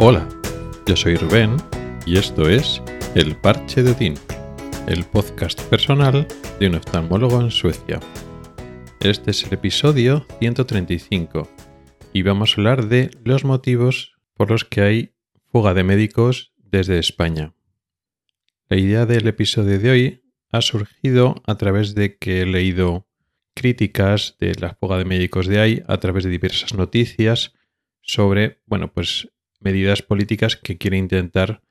Hola, yo soy Rubén y esto es El Parche de Odín, el podcast personal de un oftalmólogo en Suecia. Este es el episodio 135 y vamos a hablar de los motivos por los que hay fuga de médicos desde España. La idea del episodio de hoy ha surgido a través de que he leído críticas de la fuga de médicos de ahí a través de diversas noticias sobre, bueno, pues medidas políticas que quiere intentar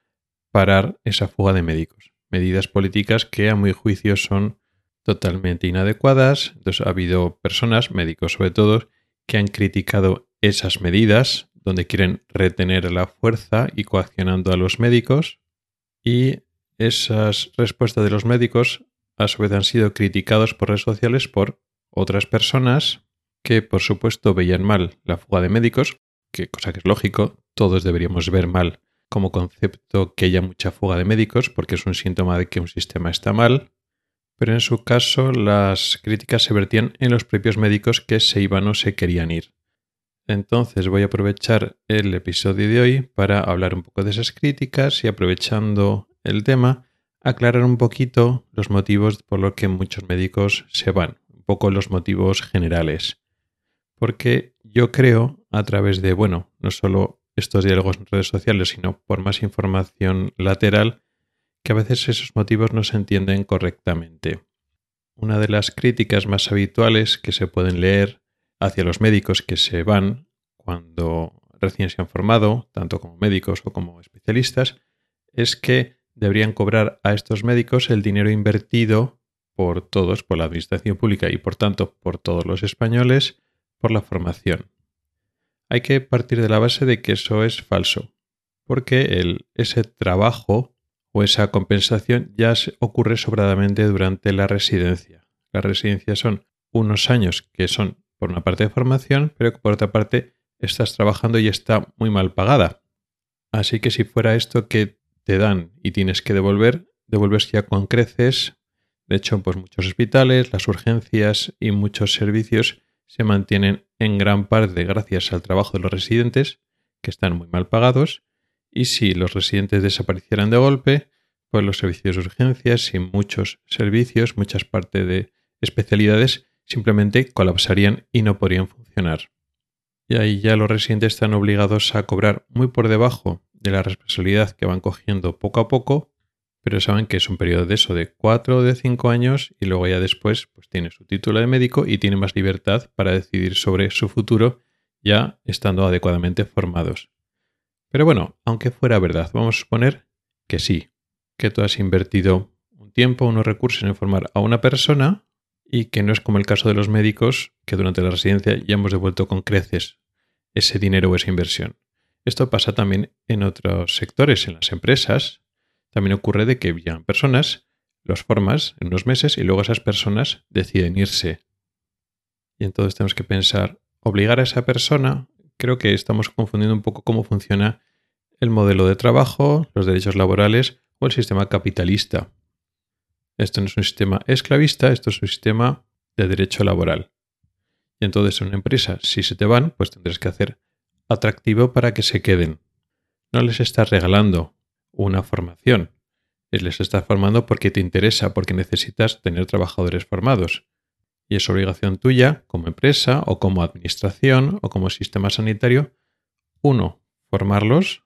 parar esa fuga de médicos. Medidas políticas que a mi juicio son totalmente inadecuadas. Entonces ha habido personas, médicos sobre todo, que han criticado esas medidas donde quieren retener la fuerza y coaccionando a los médicos. Y esas respuestas de los médicos a su vez han sido criticados por redes sociales por otras personas que por supuesto veían mal la fuga de médicos, que cosa que es lógico, todos deberíamos ver mal como concepto que haya mucha fuga de médicos, porque es un síntoma de que un sistema está mal, pero en su caso las críticas se vertían en los propios médicos que se iban o se querían ir. Entonces voy a aprovechar el episodio de hoy para hablar un poco de esas críticas y aprovechando el tema, aclarar un poquito los motivos por los que muchos médicos se van, un poco los motivos generales. Porque yo creo, a través de, bueno, no solo estos diálogos en redes sociales, sino por más información lateral, que a veces esos motivos no se entienden correctamente. Una de las críticas más habituales que se pueden leer hacia los médicos que se van cuando recién se han formado, tanto como médicos o como especialistas, es que deberían cobrar a estos médicos el dinero invertido por todos, por la administración pública y por tanto por todos los españoles, por la formación hay que partir de la base de que eso es falso, porque ese trabajo o esa compensación ya ocurre sobradamente durante la residencia. La residencia son unos años que son por una parte de formación, pero que por otra parte estás trabajando y está muy mal pagada. Así que si fuera esto que te dan y tienes que devolver, devuelves ya con creces. De hecho, pues muchos hospitales, las urgencias y muchos servicios se mantienen en gran parte gracias al trabajo de los residentes, que están muy mal pagados, y si los residentes desaparecieran de golpe, pues los servicios de urgencias y muchos servicios, muchas partes de especialidades, simplemente colapsarían y no podrían funcionar. Y ahí ya los residentes están obligados a cobrar muy por debajo de la responsabilidad que van cogiendo poco a poco pero saben que es un periodo de eso, de cuatro o de cinco años, y luego ya después pues tiene su título de médico y tiene más libertad para decidir sobre su futuro ya estando adecuadamente formados. Pero bueno, aunque fuera verdad, vamos a suponer que sí, que tú has invertido un tiempo, unos recursos en formar a una persona y que no es como el caso de los médicos, que durante la residencia ya hemos devuelto con creces ese dinero o esa inversión. Esto pasa también en otros sectores, en las empresas, también ocurre de que llegan personas, los formas en unos meses y luego esas personas deciden irse. Y entonces tenemos que pensar, obligar a esa persona, creo que estamos confundiendo un poco cómo funciona el modelo de trabajo, los derechos laborales o el sistema capitalista. Esto no es un sistema esclavista, esto es un sistema de derecho laboral. Y entonces en una empresa, si se te van, pues tendrás que hacer atractivo para que se queden. No les estás regalando una formación. Les estás formando porque te interesa, porque necesitas tener trabajadores formados. Y es obligación tuya, como empresa o como administración o como sistema sanitario, uno, formarlos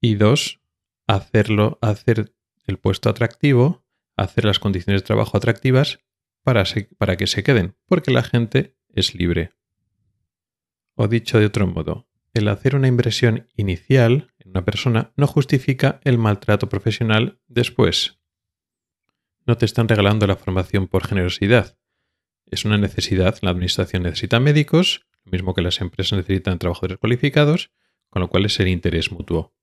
y dos, hacerlo, hacer el puesto atractivo, hacer las condiciones de trabajo atractivas para, para que se queden, porque la gente es libre. O dicho de otro modo, el hacer una inversión inicial una persona no justifica el maltrato profesional después. No te están regalando la formación por generosidad. Es una necesidad. La administración necesita médicos, lo mismo que las empresas necesitan trabajadores cualificados, con lo cual es el interés mutuo.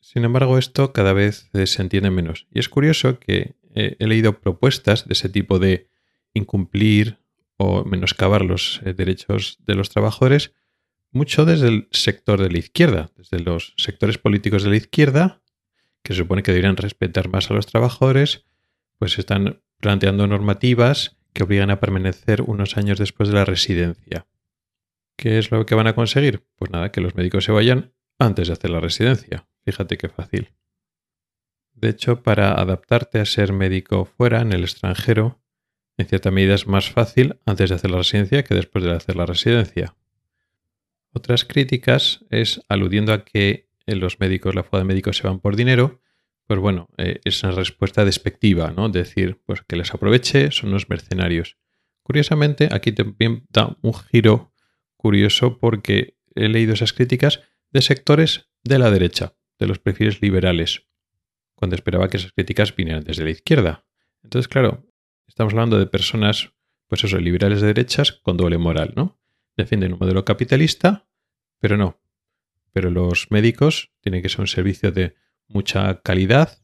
Sin embargo, esto cada vez se entiende menos. Y es curioso que he leído propuestas de ese tipo de incumplir o menoscabar los eh, derechos de los trabajadores mucho desde el sector de la izquierda, desde los sectores políticos de la izquierda, que se supone que deberían respetar más a los trabajadores, pues están planteando normativas que obligan a permanecer unos años después de la residencia. ¿Qué es lo que van a conseguir? Pues nada, que los médicos se vayan antes de hacer la residencia. Fíjate qué fácil. De hecho, para adaptarte a ser médico fuera, en el extranjero, en cierta medida es más fácil antes de hacer la residencia que después de hacer la residencia. Otras críticas es aludiendo a que los médicos, la fuga de médicos se van por dinero, pues bueno, eh, es una respuesta despectiva, ¿no? Decir, pues que les aproveche, son unos mercenarios. Curiosamente, aquí también da un giro curioso porque he leído esas críticas de sectores de la derecha, de los perfiles liberales, cuando esperaba que esas críticas vinieran desde la izquierda. Entonces, claro, estamos hablando de personas, pues eso, liberales de derechas con doble moral, ¿no? Defienden un modelo capitalista, pero no. Pero los médicos tienen que ser un servicio de mucha calidad,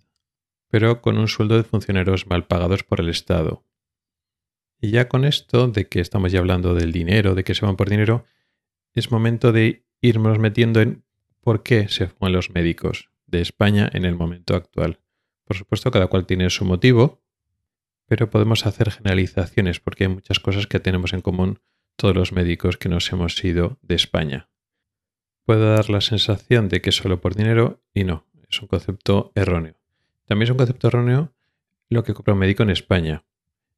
pero con un sueldo de funcionarios mal pagados por el Estado. Y ya con esto de que estamos ya hablando del dinero, de que se van por dinero, es momento de irnos metiendo en por qué se fueron los médicos de España en el momento actual. Por supuesto, cada cual tiene su motivo, pero podemos hacer generalizaciones porque hay muchas cosas que tenemos en común todos los médicos que nos hemos ido de España. Puede dar la sensación de que solo por dinero y no, es un concepto erróneo. También es un concepto erróneo lo que cobra un médico en España.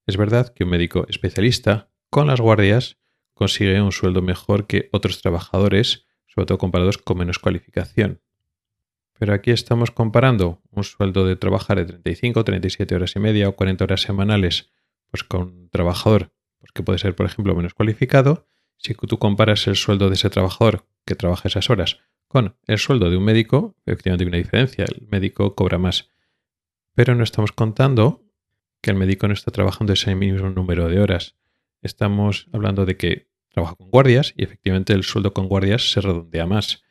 Es verdad que un médico especialista con las guardias consigue un sueldo mejor que otros trabajadores, sobre todo comparados con menos cualificación. Pero aquí estamos comparando un sueldo de trabajar de 35, 37 horas y media o 40 horas semanales pues con un trabajador pues que puede ser, por ejemplo, menos cualificado. Si tú comparas el sueldo de ese trabajador que trabaja esas horas con el sueldo de un médico, efectivamente hay una diferencia. El médico cobra más. Pero no estamos contando que el médico no está trabajando ese mismo número de horas. Estamos hablando de que trabaja con guardias y efectivamente el sueldo con guardias se redondea más.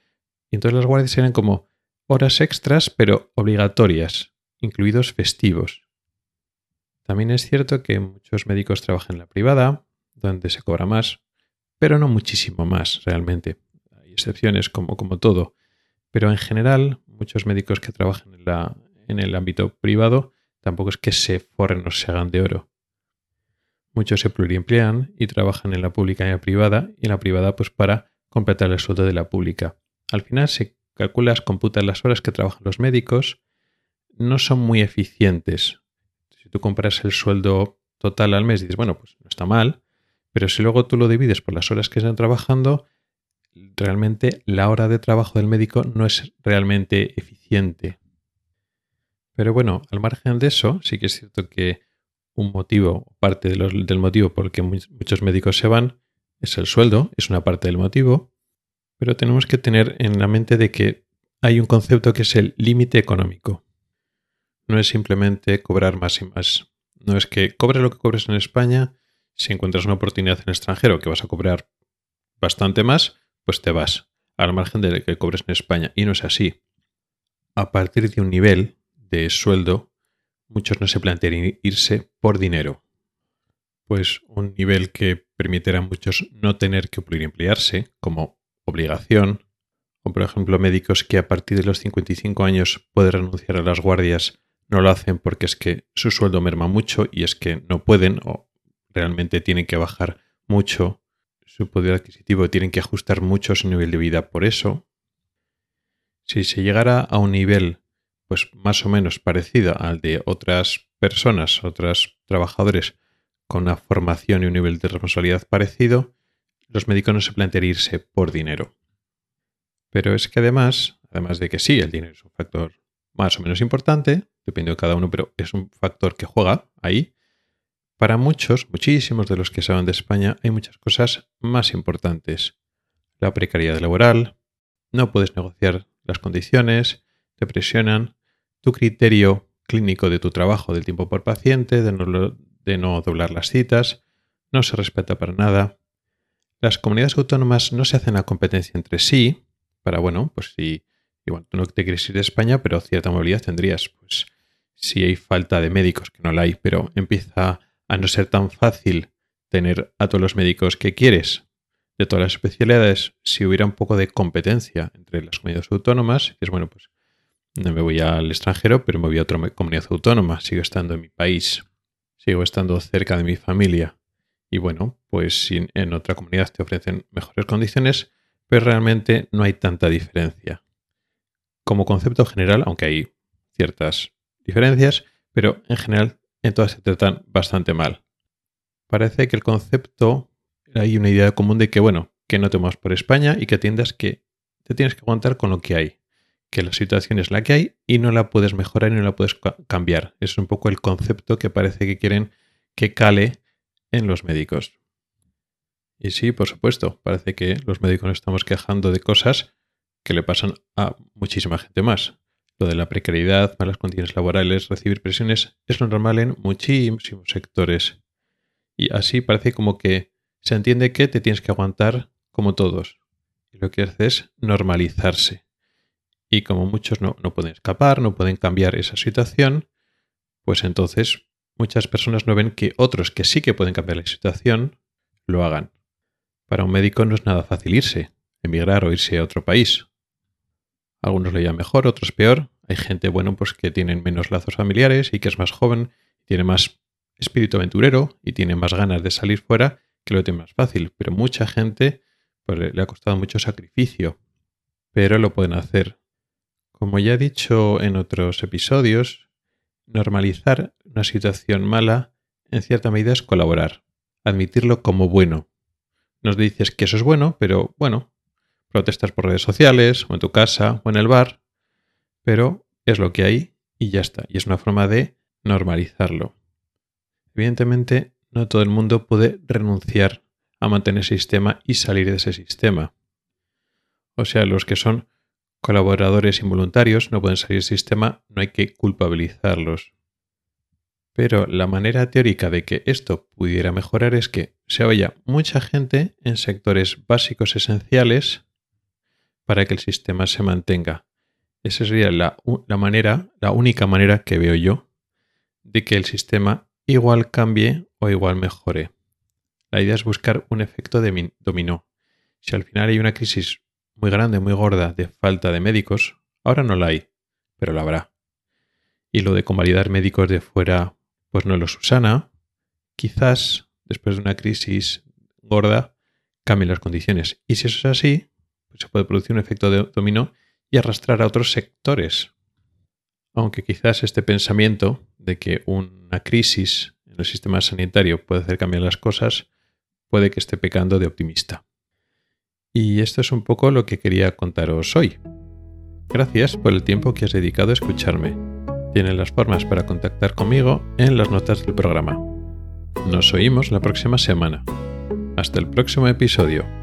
Y entonces las guardias serían como horas extras, pero obligatorias, incluidos festivos. También es cierto que muchos médicos trabajan en la privada, donde se cobra más, pero no muchísimo más realmente excepciones como, como todo, pero en general muchos médicos que trabajan en, la, en el ámbito privado tampoco es que se forren o se hagan de oro. Muchos se pluriemplean y trabajan en la pública y en la privada, y en la privada pues para completar el sueldo de la pública. Al final se calcula, computan las horas que trabajan los médicos, no son muy eficientes. Si tú compras el sueldo total al mes dices, bueno, pues no está mal, pero si luego tú lo divides por las horas que están trabajando, realmente la hora de trabajo del médico no es realmente eficiente. Pero bueno, al margen de eso, sí que es cierto que un motivo, parte del motivo por el que muchos médicos se van, es el sueldo, es una parte del motivo, pero tenemos que tener en la mente de que hay un concepto que es el límite económico. No es simplemente cobrar más y más. No es que cobres lo que cobres en España, si encuentras una oportunidad en extranjero que vas a cobrar bastante más, pues te vas, al margen de que cobres en España. Y no es así. A partir de un nivel de sueldo, muchos no se plantean irse por dinero. Pues un nivel que permitirá a muchos no tener que emplearse como obligación, o por ejemplo médicos que a partir de los 55 años pueden renunciar a las guardias, no lo hacen porque es que su sueldo merma mucho y es que no pueden o realmente tienen que bajar mucho su poder adquisitivo, tienen que ajustar mucho su nivel de vida por eso. Si se llegara a un nivel pues más o menos parecido al de otras personas, otros trabajadores con una formación y un nivel de responsabilidad parecido, los médicos no se plantearían irse por dinero. Pero es que además, además de que sí, el dinero es un factor más o menos importante, depende de cada uno, pero es un factor que juega ahí, para muchos, muchísimos de los que saben de España, hay muchas cosas más importantes. La precariedad laboral, no puedes negociar las condiciones, te presionan, tu criterio clínico de tu trabajo del tiempo por paciente, de no, de no doblar las citas, no se respeta para nada. Las comunidades autónomas no se hacen la competencia entre sí, para, bueno, pues si igual tú no te quieres ir de España, pero cierta movilidad tendrías, pues si hay falta de médicos, que no la hay, pero empieza a no ser tan fácil tener a todos los médicos que quieres de todas las especialidades, si hubiera un poco de competencia entre las comunidades autónomas, es bueno, pues no me voy al extranjero, pero me voy a otra comunidad autónoma, sigo estando en mi país, sigo estando cerca de mi familia. Y bueno, pues si en otra comunidad te ofrecen mejores condiciones, pero realmente no hay tanta diferencia. Como concepto general, aunque hay ciertas diferencias, pero en general en todas se tratan bastante mal. Parece que el concepto, hay una idea común de que, bueno, que no te muevas por España y que atiendas que te tienes que aguantar con lo que hay, que la situación es la que hay y no la puedes mejorar y no la puedes cambiar. Es un poco el concepto que parece que quieren que cale en los médicos. Y sí, por supuesto, parece que los médicos nos estamos quejando de cosas que le pasan a muchísima gente más. Lo de la precariedad, malas condiciones laborales, recibir presiones es lo normal en muchísimos sectores. Y así parece como que se entiende que te tienes que aguantar como todos. Y lo que hace es normalizarse. Y como muchos no, no pueden escapar, no pueden cambiar esa situación, pues entonces muchas personas no ven que otros que sí que pueden cambiar la situación lo hagan. Para un médico no es nada fácil irse, emigrar o irse a otro país. Algunos lo llaman mejor, otros peor. Hay gente, bueno, pues que tienen menos lazos familiares y que es más joven, tiene más espíritu aventurero y tiene más ganas de salir fuera que lo tiene más fácil. Pero mucha gente pues, le ha costado mucho sacrificio, pero lo pueden hacer. Como ya he dicho en otros episodios, normalizar una situación mala en cierta medida es colaborar, admitirlo como bueno. Nos dices que eso es bueno, pero bueno, protestas por redes sociales, o en tu casa, o en el bar, pero es lo que hay y ya está. Y es una forma de normalizarlo. Evidentemente, no todo el mundo puede renunciar a mantener ese sistema y salir de ese sistema. O sea, los que son colaboradores involuntarios no pueden salir del sistema, no hay que culpabilizarlos. Pero la manera teórica de que esto pudiera mejorar es que se vaya mucha gente en sectores básicos esenciales para que el sistema se mantenga. Esa sería la, manera, la única manera que veo yo de que el sistema igual cambie o igual mejore. La idea es buscar un efecto de dominó. Si al final hay una crisis muy grande, muy gorda de falta de médicos, ahora no la hay, pero la habrá. Y lo de convalidar médicos de fuera, pues no lo susana. Quizás después de una crisis gorda cambien las condiciones. Y si eso es así, se puede producir un efecto de dominó y arrastrar a otros sectores. Aunque quizás este pensamiento de que una crisis en el sistema sanitario puede hacer cambiar las cosas, puede que esté pecando de optimista. Y esto es un poco lo que quería contaros hoy. Gracias por el tiempo que has dedicado a escucharme. Tienen las formas para contactar conmigo en las notas del programa. Nos oímos la próxima semana. Hasta el próximo episodio.